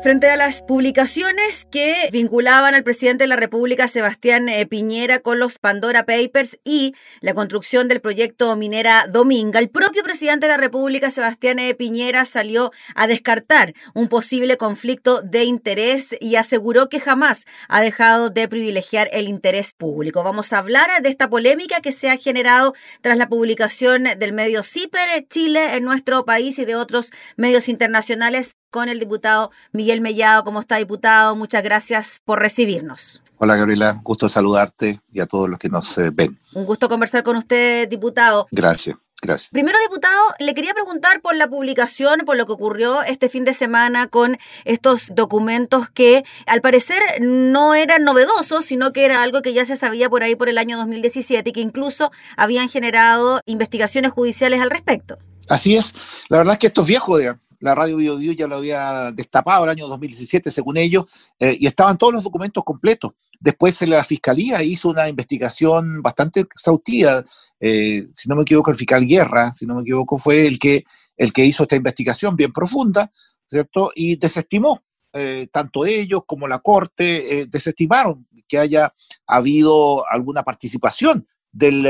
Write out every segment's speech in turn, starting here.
Frente a las publicaciones que vinculaban al presidente de la República, Sebastián eh, Piñera, con los Pandora Papers y la construcción del proyecto minera Dominga, el propio presidente de la República, Sebastián eh, Piñera, salió a descartar un posible conflicto de interés y aseguró que jamás ha dejado de privilegiar el interés público. Vamos a hablar de esta polémica que se ha generado tras la publicación del medio CIPER Chile en nuestro país y de otros medios internacionales con el diputado Miguel Mellado. ¿Cómo está, diputado? Muchas gracias por recibirnos. Hola, Gabriela. Gusto saludarte y a todos los que nos eh, ven. Un gusto conversar con usted, diputado. Gracias. Gracias. Primero, diputado, le quería preguntar por la publicación, por lo que ocurrió este fin de semana con estos documentos que al parecer no eran novedosos, sino que era algo que ya se sabía por ahí por el año 2017 y que incluso habían generado investigaciones judiciales al respecto. Así es. La verdad es que esto es viejo, digamos la radio Bio, ya lo había destapado el año 2017, según ellos, eh, y estaban todos los documentos completos. Después la Fiscalía hizo una investigación bastante exhaustiva, eh, si no me equivoco, el fiscal Guerra, si no me equivoco, fue el que, el que hizo esta investigación bien profunda, ¿cierto? Y desestimó, eh, tanto ellos como la Corte, desestimaron que haya habido alguna participación del,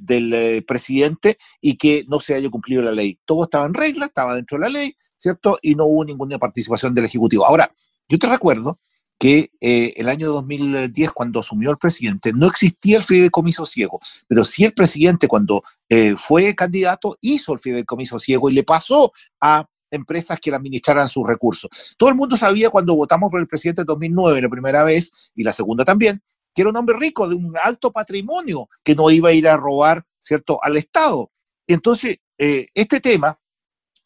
del, presidente y que no se haya cumplido la ley. Todo estaba en regla, estaba dentro de la ley, ¿cierto? Y no hubo ninguna participación del Ejecutivo. Ahora, yo te recuerdo que eh, el año 2010, cuando asumió el presidente, no existía el fideicomiso ciego, pero sí el presidente cuando eh, fue candidato hizo el fideicomiso ciego y le pasó a empresas que le administraran sus recursos. Todo el mundo sabía cuando votamos por el presidente en 2009, la primera vez, y la segunda también, que era un hombre rico, de un alto patrimonio, que no iba a ir a robar, ¿cierto?, al Estado. Entonces, eh, este tema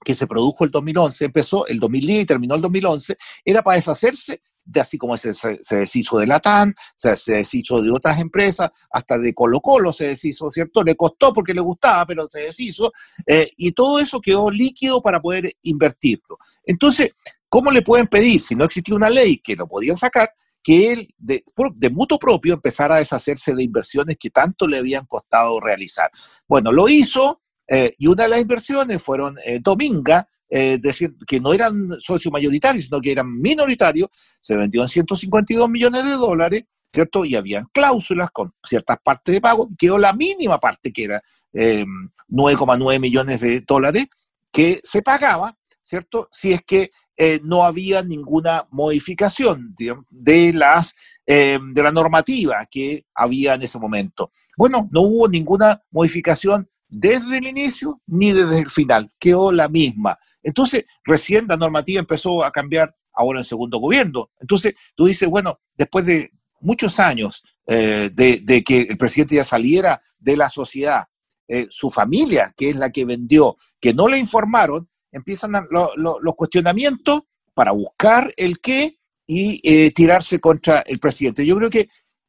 que se produjo el 2011, empezó el 2010 y terminó el 2011, era para deshacerse de así como se, se, deshizo de Latam, se, se, deshizo de otras empresas, hasta de Colo Colo se deshizo, ¿cierto? Le costó porque le gustaba, pero se deshizo, eh, y todo eso quedó líquido para poder invertirlo. Entonces, ¿cómo le pueden pedir, si no existía una ley que lo podían sacar, que él de, de mutuo propio empezara a deshacerse de inversiones que tanto le habían costado realizar? Bueno, lo hizo, eh, y una de las inversiones fueron eh, Dominga, eh, decir, que no eran socios mayoritarios, sino que eran minoritarios, se vendió en 152 millones de dólares, ¿cierto? Y habían cláusulas con ciertas partes de pago, quedó la mínima parte, que era 9,9 em, millones de dólares, que se pagaba, ¿cierto? Si es que no había ninguna modificación de, las, de la normativa que había en ese momento. Bueno, no hubo ninguna modificación desde el inicio ni desde el final, quedó la misma. Entonces, recién la normativa empezó a cambiar ahora en segundo gobierno. Entonces, tú dices, bueno, después de muchos años eh, de, que el presidente ya saliera de la sociedad, eh, su familia, que es la que vendió, que no le informaron, empiezan los cuestionamientos para buscar el qué y eh, tirarse contra el presidente. Yo creo que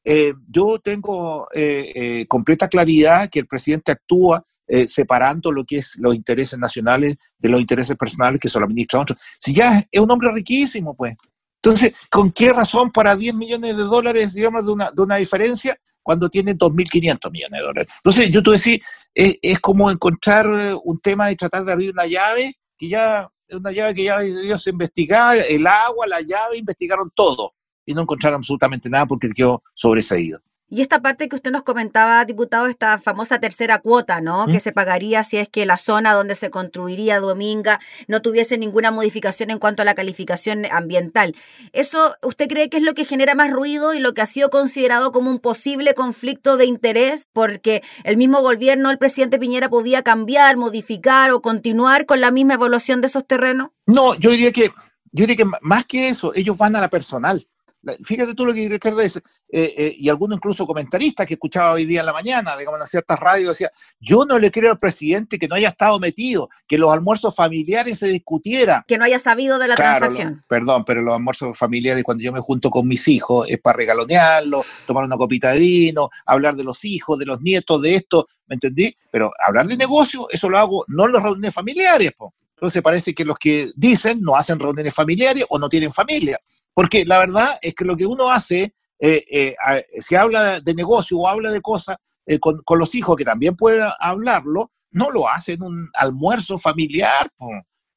eh, yo tengo eh, eh, completa claridad que el presidente actúa separando lo que es los intereses nacionales de los intereses personales que son los ministros. Si ya es un hombre riquísimo, pues. Entonces, ¿con qué razón para 10 millones de dólares, digamos, de una, de una diferencia cuando tiene 2.500 millones de dólares? Entonces, yo te decía, es, es como encontrar un tema de tratar de abrir una llave que ya es una llave que ya ellos investigaron, el agua, la llave, investigaron todo y no encontraron absolutamente nada porque quedó sobreseído. Y esta parte que usted nos comentaba, diputado, esta famosa tercera cuota, ¿no? Que ¿Mm? se pagaría si es que la zona donde se construiría Dominga no tuviese ninguna modificación en cuanto a la calificación ambiental. ¿Eso usted cree que es lo que genera más ruido y lo que ha sido considerado como un posible conflicto de interés? Porque el mismo gobierno, el presidente Piñera, podía cambiar, modificar o continuar con la misma evaluación de esos terrenos. No, yo diría que, yo diría que más que eso, ellos van a la personal fíjate tú lo que Ricardo dice, eh, eh, y algunos incluso comentaristas que escuchaba hoy día en la mañana, digamos, en ciertas radios, decía, yo no le creo al presidente que no haya estado metido, que los almuerzos familiares se discutiera. Que no haya sabido de la transacción. perdón, pero los almuerzos familiares, cuando yo me junto con mis hijos, es para regalonearlos, tomar una copita de vino, hablar de los hijos, de los nietos, de esto, ¿me entendí? Pero hablar de negocio, eso lo hago no en los reuniones familiares, Entonces parece que los que dicen no hacen reuniones familiares o no tienen familia. Porque la verdad es que lo que uno hace si habla de negocio o habla de cosas con, con, los hijos, que también pueda hablarlo, no lo hace en un almuerzo familiar.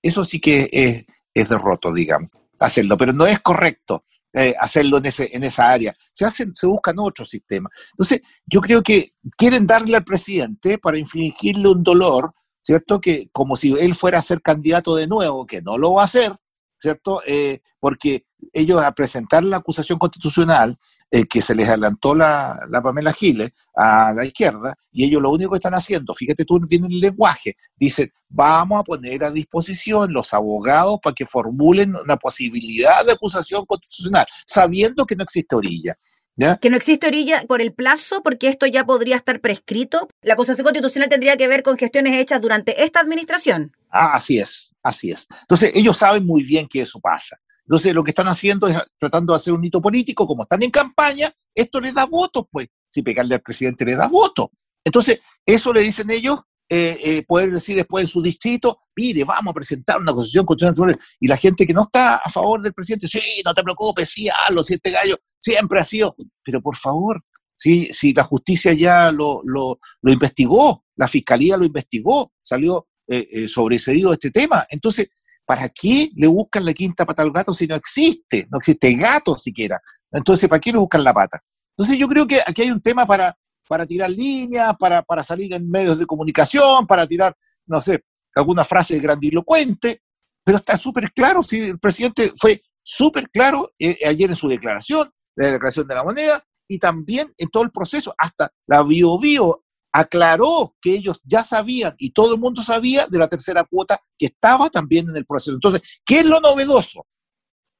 Eso sí que es, es derroto, digamos, hacerlo, pero no es correcto. Eh, hacerlo en, ese, en esa área. Se, hacen, se buscan otros sistemas. Entonces, yo creo que quieren darle al presidente para infligirle un dolor, ¿cierto? Que como si él fuera a ser candidato de nuevo, que no lo va a hacer, ¿cierto? Eh, porque ellos a presentar la acusación constitucional eh, que se les adelantó la, la, Pamela Giles a la izquierda, y ellos lo único que están haciendo, fíjate tú bien el lenguaje, dicen, vamos a poner a disposición los abogados para que formulen una posibilidad de acusación constitucional, sabiendo que no existe orilla. ¿Ya? Que no existe orilla por el plazo, porque esto ya podría estar prescrito. La acusación constitucional tendría que ver con gestiones hechas durante esta administración. Ah, así es, así es. Entonces, ellos saben muy bien que eso pasa. Entonces, lo que están haciendo es tratando de hacer un hito político, como están en campaña, esto les da votos, pues. Si pegarle al presidente le da votos. Entonces, eso le dicen ellos, eh, eh, poder decir después en su distrito, mire, vamos a presentar una constitución constitucional. Y la gente que no está a favor del presidente, sí, no te preocupes, sí, hazlo, si este gallo siempre ha sido. Pero por favor, si, si la justicia ya lo, lo, lo investigó, la fiscalía lo investigó, salió eh, eh sobrecedido este tema. Entonces, ¿Para qué le buscan la quinta pata al gato si no existe? No existe gato siquiera. Entonces, ¿para qué le buscan la pata? Entonces, yo creo que aquí hay un tema para, para tirar líneas, para, para salir en medios de comunicación, para tirar, no sé, alguna frase grandilocuente, pero está súper claro, si el presidente fue súper claro eh, ayer en su declaración, la declaración de la moneda, y también en todo el proceso, hasta la bio, bio aclaró que ellos ya sabían y todo el mundo sabía de la tercera cuota que estaba también en el proceso. Entonces, ¿qué es lo novedoso?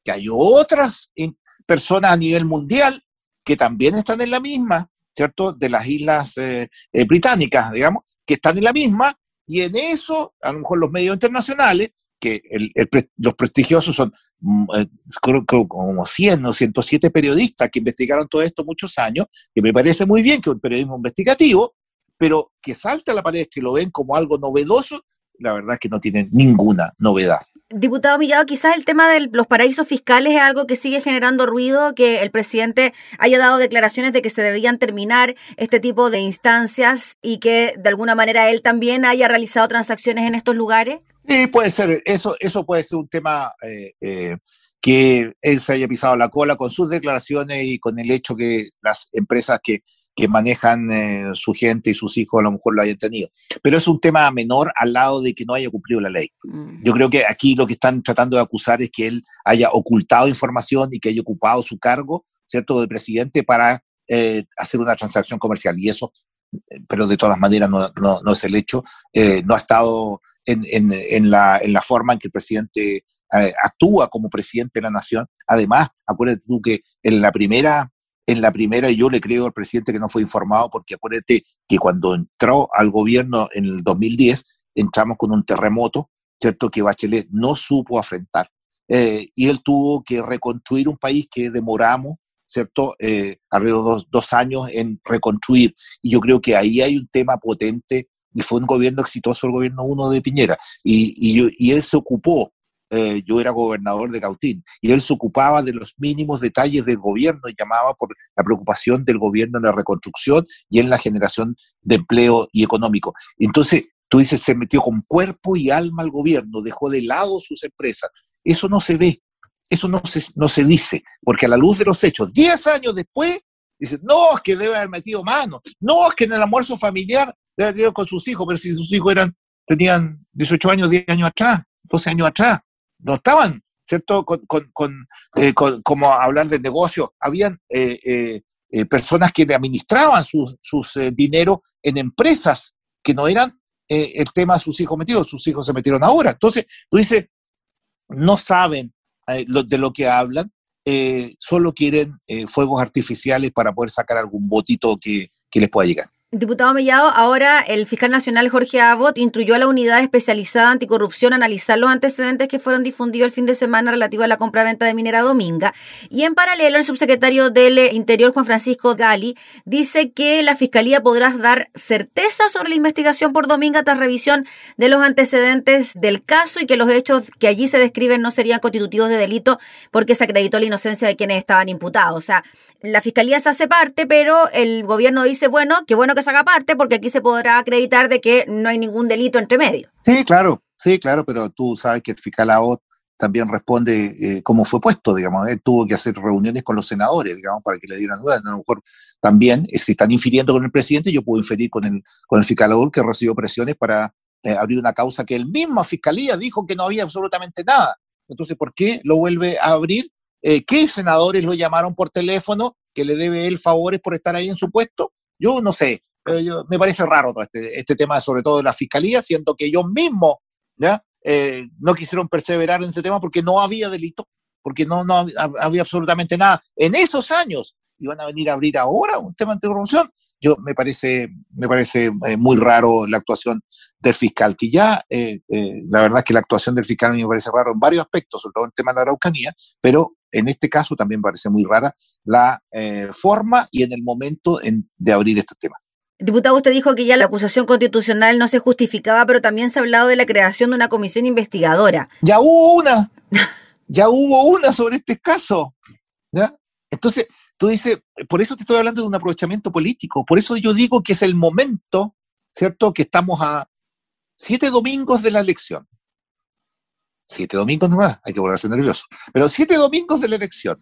Que hay otras personas a nivel mundial que también están en la misma, ¿cierto? De las islas eh, eh, británicas, digamos, que están en la misma, y en eso, a lo mejor los medios internacionales, que los prestigiosos son mm, eh, como 100 o 107 periodistas que investigaron todo esto muchos años, que me parece muy bien que un periodismo investigativo, pero que salta a la palestra y lo ven como algo novedoso, la verdad es que no tienen ninguna novedad. Diputado Millado, quizás el tema de los paraísos fiscales es algo que sigue generando ruido, que el presidente haya dado declaraciones de que se debían terminar este tipo de instancias y que de alguna manera él también haya realizado transacciones en estos lugares. Sí, puede ser, eso, eso puede ser un tema eh, eh, que él se haya pisado la cola con sus declaraciones y con el hecho que las empresas que que manejan eh, su gente y sus hijos a lo mejor lo hayan tenido. Pero es un tema menor al lado de que no haya cumplido la ley. Mm. Yo creo que aquí lo que están tratando de acusar es que él haya ocultado información y que haya ocupado su cargo, ¿cierto?, de presidente para eh, hacer una transacción comercial. Y eso, pero de todas maneras no, no, es el hecho, eh, no ha estado en, en, en, la, en la forma en que el presidente actúa como presidente de la nación. Además, acuérdate tú que en la primera en la primera, yo le creo al presidente que no fue informado, porque acuérdate que cuando entró al gobierno en el 2010, entramos con un terremoto, ¿cierto? Que Bachelet no supo afrontar. Eh, y él tuvo que reconstruir un país que demoramos, ¿cierto? Eh, alrededor de dos, años en reconstruir. Y yo creo que ahí hay un tema potente y fue un gobierno exitoso el gobierno uno de Piñera. Y él se ocupó eh, yo era gobernador de Cautín, y él se ocupaba de los mínimos detalles del gobierno y llamaba por la preocupación del gobierno en la reconstrucción y en la generación de empleo y económico. Entonces, tú dices, se metió con cuerpo y alma al gobierno, dejó de lado sus empresas. Eso no se ve, eso no se, no se dice, porque a la luz de los hechos, 10 años después, dice, no, es que debe haber metido mano, no, es que en el almuerzo familiar debe haber ido con sus hijos, pero si sus hijos eran, tenían 18 años, 10 años atrás, 12 años atrás, no estaban, ¿cierto? Con, eh, como hablar de negocio, habían eh, eh, personas que le administraban sus, sus dinero en empresas que no eran el tema de sus hijos metidos, sus hijos se metieron ahora. Entonces, tú dices, no saben de lo que hablan, solo quieren fuegos artificiales para poder sacar algún botito que, que les pueda llegar. Diputado Mellado, ahora el fiscal nacional Jorge Abbott instruyó a la unidad especializada anticorrupción a analizar los antecedentes que fueron difundidos el fin de semana relativo a la compraventa de Minera Dominga. Y en paralelo, el subsecretario del Interior, Juan Francisco Gali, dice que la fiscalía podrá dar certeza sobre la investigación por Dominga tras revisión de los antecedentes del caso y que los hechos que allí se describen no serían constitutivos de delito porque se acreditó la inocencia de quienes estaban imputados. O sea, la fiscalía se hace parte, pero el gobierno dice, bueno, qué bueno que se haga parte porque aquí se podrá acreditar de que no hay ningún delito entre medio. Sí, claro, sí, claro, pero tú sabes que el fiscal AOT también responde eh, cómo fue puesto, digamos, él tuvo que hacer reuniones con los senadores, digamos, para que le dieran dudas. A lo mejor también, eh, si están infiriendo con el presidente, yo puedo inferir con el, con el fiscal AOT que recibió presiones para eh, abrir una causa que el mismo fiscalía dijo que no había absolutamente nada. Entonces, ¿por qué lo vuelve a abrir? ¿Qué senadores lo llamaron por teléfono que le debe él favores por estar ahí en su puesto? Yo no sé, me parece raro todo este, este, tema, sobre todo de la fiscalía, siendo que ellos mismos. Eh, no quisieron perseverar en ese tema porque no había delito, porque no, había absolutamente nada. En esos años iban a venir a abrir ahora un tema de corrupción. Yo me parece, me parece eh, muy raro la actuación del fiscal, que ya eh, la verdad es que la actuación del fiscal a mí me parece raro en varios aspectos, sobre todo en el tema de la Araucanía, pero en este caso también parece muy rara la forma y en el momento de abrir este tema. Diputado, usted dijo que ya la acusación constitucional no se justificaba, pero también se ha hablado de la creación de una comisión investigadora. Ya hubo una, ya hubo una sobre este caso. ¿ya? Entonces, tú dices, por eso te estoy hablando de un aprovechamiento político, por eso yo digo que es el momento, ¿cierto? Que estamos a siete domingos de la elección. Siete domingos nomás, hay que volverse nervioso. Pero siete domingos de la elección.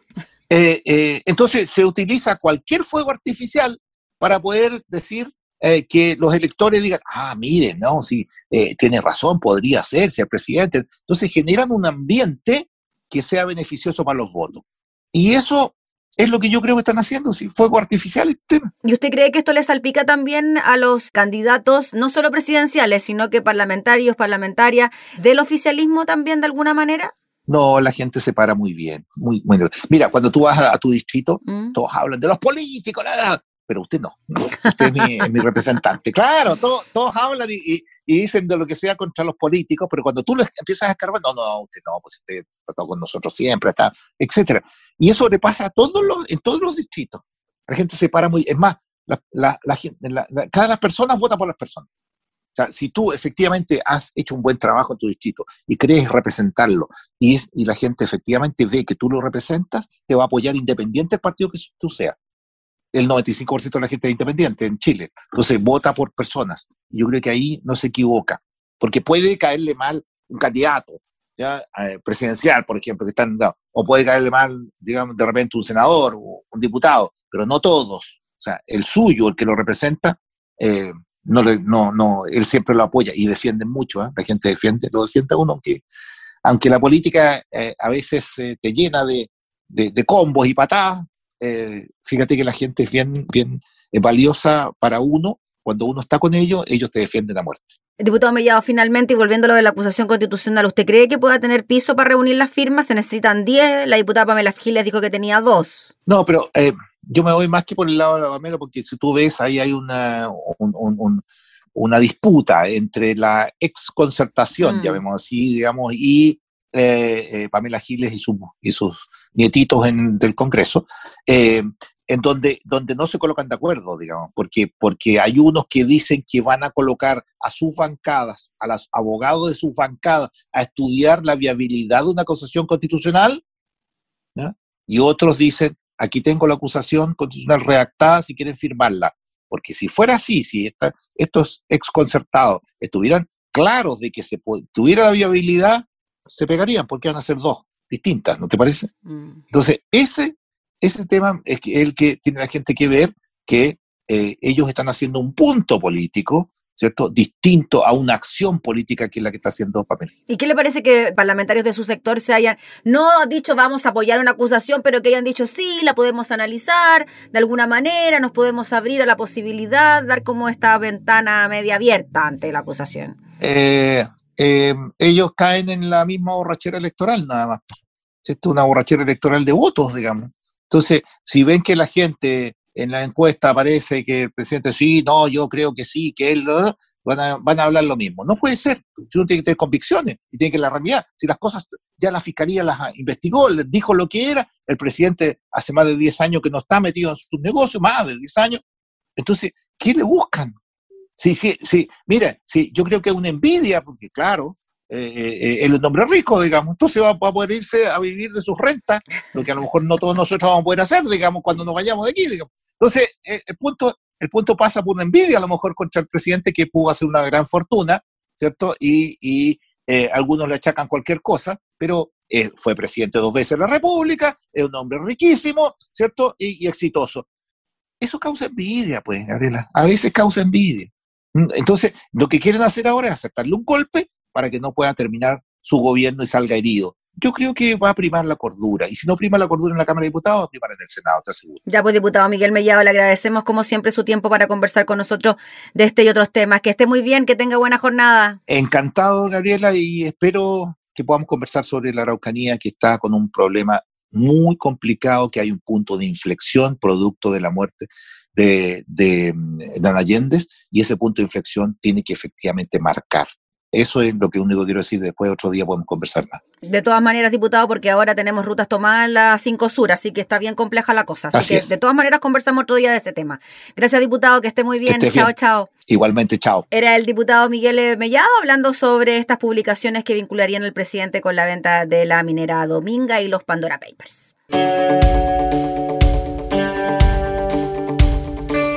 Eh, eh, entonces se utiliza cualquier fuego artificial para poder decir eh, que los electores digan, ah, miren, no, sí, eh, tiene razón, podría ser, ser presidente. Entonces generan un ambiente que sea beneficioso para los votos. Y eso es lo que yo creo que están haciendo, sí, fuego artificial este tema. ¿Y usted cree que esto le salpica también a los candidatos, no solo presidenciales, sino que parlamentarios, parlamentarias, del oficialismo también de alguna manera? No, la gente se para muy bien, muy, bueno. Mira, cuando tú vas a, tu distrito, ¿Mm? todos hablan de los políticos, nada, pero usted no, usted es mi, representante. Claro, todos hablan y, dicen de lo que sea contra los políticos, pero cuando tú les empiezas a escarbar, no, no, usted no, pues usted está con nosotros siempre, está, etcétera. Y eso le pasa a todos los, en todos los distritos. La gente se para muy, es más, la, cada persona vota por las personas. O sea, si tú efectivamente has hecho un buen trabajo en tu distrito y crees representarlo y, es, y la gente efectivamente ve que tú lo representas, te va a apoyar independiente del partido que tú seas el 95% de la gente es independiente en Chile. Entonces vota por personas. Yo creo que ahí no se equivoca, porque puede caerle mal un candidato ¿ya? Eh, presidencial, por ejemplo, que están, o puede caerle mal, digamos, de repente un senador o un diputado, pero no todos. O sea, el suyo, el que lo representa, eh, no, no, no, él siempre lo apoya y defiende mucho. ¿eh? La gente defiende, lo defiende uno, aunque, aunque la política a veces te llena de, de, de combos y patadas, eh, fíjate que la gente es bien, bien eh, valiosa para uno. Cuando uno está con ellos, ellos te defienden a muerte. Diputado Mellado, finalmente, y volviendo a lo de la acusación constitucional, ¿usted cree que pueda tener piso para reunir las firmas? Se necesitan 10, la diputada Pamela Giles dijo que tenía dos. No, pero eh, yo me voy más que por el lado de la Pamela, porque si tú ves, ahí hay una, una disputa entre la exconcertación, mm. llamémoslo así, digamos, y eh, Pamela Giles y, y, sus nietitos en, del Congreso, eh, en donde, donde no se colocan de acuerdo, digamos, porque, porque hay unos que dicen que van a colocar a sus bancadas, a los abogados de sus bancadas, a estudiar la viabilidad de una acusación constitucional, y otros dicen, aquí tengo la acusación constitucional redactada si quieren firmarla. Porque si fuera así, si esta, estos exconcertados estuvieran claros de que se tuviera la viabilidad, se pegarían porque van a ser dos distintas, ¿no te parece? Mm. Entonces, ese, ese tema es el que tiene la gente que ver que eh, ellos están haciendo un punto político, ¿cierto? Distinto a una acción política que es la que está haciendo Pamela. ¿Y qué le parece que parlamentarios de su sector se hayan, no dicho vamos a apoyar una acusación, pero que hayan dicho sí, la podemos analizar de alguna manera, nos podemos abrir a la posibilidad, dar como esta ventana media abierta ante la acusación? Eh, eh, ellos caen en la misma borrachera electoral nada más. Esto es una borrachera electoral de votos, digamos. Entonces, si ven que la gente en la encuesta aparece que el presidente sí, no, yo creo que sí, que él, van, a, van a hablar lo mismo. No puede ser. Uno tiene que tener convicciones y tiene que la realidad. Si las cosas ya la fiscalía las investigó, les dijo lo que era, el presidente hace más de 10 años que no está metido en sus negocios, más de 10 años. Entonces, ¿qué le buscan? Sí, sí, sí. Mira, sí, yo creo que es una envidia, porque claro, eh, eh, eh, es un hombre rico, digamos, entonces va, a poder irse a vivir de sus rentas, lo que a lo mejor no todos nosotros vamos a poder hacer, digamos, cuando nos vayamos de aquí, digamos. Entonces, el, punto, el punto pasa por una envidia a lo mejor contra el presidente que pudo hacer una gran fortuna, ¿cierto? Y, algunos le achacan cualquier cosa, pero fue presidente dos veces de la República, es un hombre riquísimo, ¿cierto? Y, y exitoso. Eso causa envidia, pues, Gabriela. A veces causa envidia. Mm, entonces, lo que quieren hacer ahora es aceptarle un golpe para que no pueda terminar su gobierno y salga herido. Yo creo que va a primar la cordura. Y si no prima la cordura en la Cámara de Diputados, va a primar en el Senado, te aseguro. Ya, pues, diputado Miguel Mellado, le agradecemos como siempre su tiempo para conversar con nosotros de este y otros temas. Que esté muy bien, que tenga buena jornada. Encantado, Gabriela, y espero que podamos conversar sobre la Araucanía, que está con un problema muy complicado, que hay un punto de inflexión producto de la muerte de, de, de Allende, y ese punto de inflexión tiene que efectivamente marcar eso es lo que único quiero decir. Después otro día podemos conversar más. De todas maneras, diputado, porque ahora tenemos rutas tomadas las cinco sur, así que está bien compleja la cosa. Así, que de todas maneras conversamos otro día de ese tema. Gracias, diputado, que esté muy bien. chao, chao. Igualmente, chao. Era el diputado Miguel Mellado hablando sobre estas publicaciones que vincularían al presidente con la venta de la minera Dominga y los Pandora Papers.